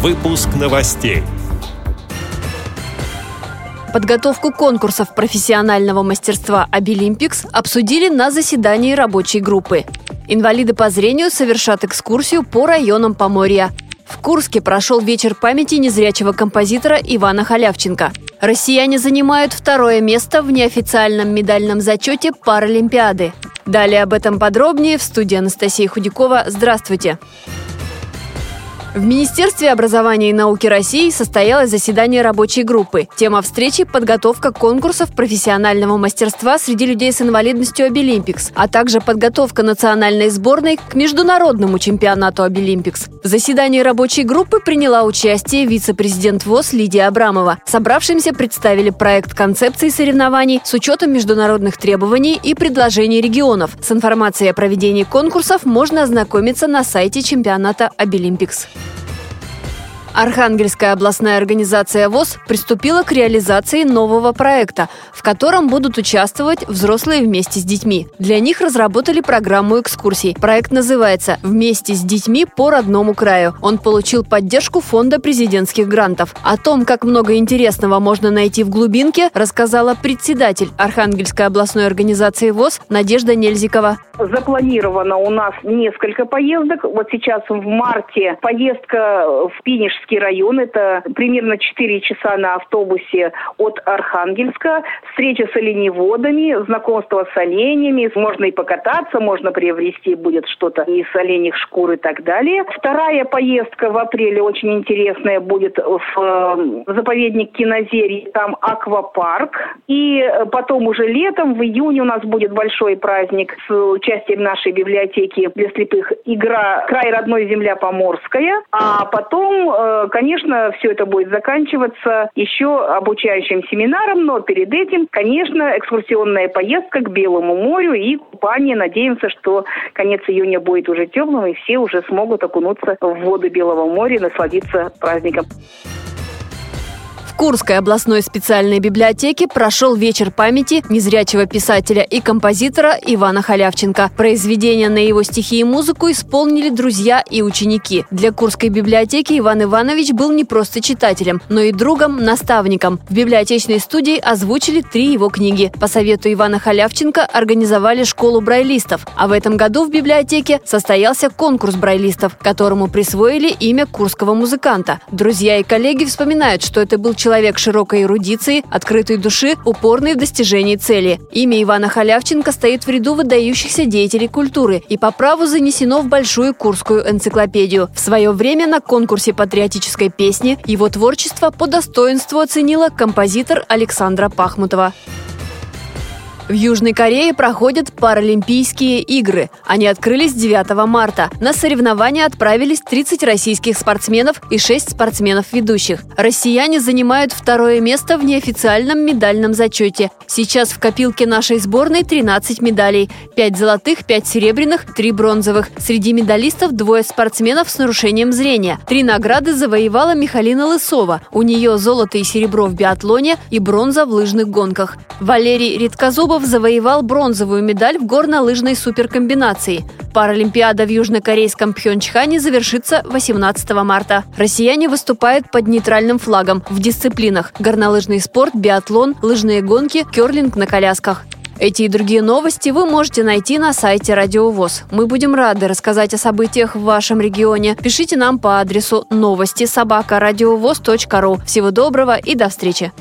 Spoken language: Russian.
Выпуск новостей. Подготовку конкурсов профессионального мастерства «Обилимпикс» обсудили на заседании рабочей группы. Инвалиды по зрению совершат экскурсию по районам Поморья. В Курске прошел вечер памяти незрячего композитора Ивана Халявченко. Россияне занимают второе место в неофициальном медальном зачете Паралимпиады. Далее об этом подробнее в студии Анастасия Худякова. Здравствуйте! В Министерстве образования и науки России состоялось заседание рабочей группы. Тема встречи – подготовка конкурсов профессионального мастерства среди людей с инвалидностью Абилимпикс, а также подготовка национальной сборной к международному чемпионату Абилимпикс. В заседании рабочей группы приняла участие вице-президент ВОС Лидия Абрамова. Собравшимся представили проект концепции соревнований с учетом международных требований и предложений регионов. С информацией о проведении конкурсов можно ознакомиться на сайте чемпионата Абилимпикс. Архангельская областная организация ВОЗ приступила к реализации нового проекта, в котором будут участвовать взрослые вместе с детьми. Для них разработали программу экскурсий. Проект называется «Вместе с детьми по родному краю». Он получил поддержку Фонда президентских грантов. О том, как много интересного можно найти в глубинке, рассказала председатель Архангельской областной организации ВОЗ Надежда Нельзикова. Запланировано у нас несколько поездок. Вот сейчас в марте поездка в Пинежский район. Это примерно 4 часа на автобусе от Архангельска. Встреча с оленеводами, знакомство с оленями. Можно и покататься, можно приобрести будет что-то из оленьих шкур и так далее. Вторая поездка в апреле очень интересная будет в э, заповедник Кинозерий. Там аквапарк. И потом уже летом, в июне у нас будет большой праздник с участием нашей библиотеки для слепых игра «Край родной земля Поморская». А потом, э, конечно, все это будет заканчиваться еще обучающим семинаром, но перед этим, конечно, экскурсионная поездка к Белому морю и купание. Надеемся, что конец июня будет уже теплым, и все уже смогут окунуться в воды Белого моря и насладиться праздником. Курской областной специальной библиотеке прошел вечер памяти незрячего писателя и композитора Ивана Халявченко. Произведения на его стихи и музыку исполнили друзья и ученики. Для Курской библиотеки Иван Иванович был не просто читателем, но и другом, наставником. В библиотечной студии озвучили три его книги. По совету Ивана Халявченко организовали школу брайлистов. А в этом году в библиотеке состоялся конкурс брайлистов, которому присвоили имя курского музыканта. Друзья и коллеги вспоминают, что это был человек, человек широкой эрудиции, открытой души, упорный в достижении цели. Имя Ивана Халявченко стоит в ряду выдающихся деятелей культуры и по праву занесено в Большую Курскую энциклопедию. В свое время на конкурсе патриотической песни его творчество по достоинству оценила композитор Александра Пахмутова. В Южной Корее проходят Паралимпийские игры. Они открылись 9 марта. На соревнования отправились 30 российских спортсменов и 6 спортсменов-ведущих. Россияне занимают второе место в неофициальном медальном зачете. Сейчас в копилке нашей сборной 13 медалей. 5 золотых, 5 серебряных, 3 бронзовых. Среди медалистов двое спортсменов с нарушением зрения. Три награды завоевала Михалина Лысова. У нее золото и серебро в биатлоне и бронза в лыжных гонках. Валерий Редкозубов Кириллов завоевал бронзовую медаль в горно-лыжной суперкомбинации. Паралимпиада в южнокорейском Пхенчхане завершится 18 марта. Россияне выступают под нейтральным флагом в дисциплинах – горнолыжный спорт, биатлон, лыжные гонки, керлинг на колясках. Эти и другие новости вы можете найти на сайте Радиовоз. Мы будем рады рассказать о событиях в вашем регионе. Пишите нам по адресу новости собака ру. Всего доброго и до встречи!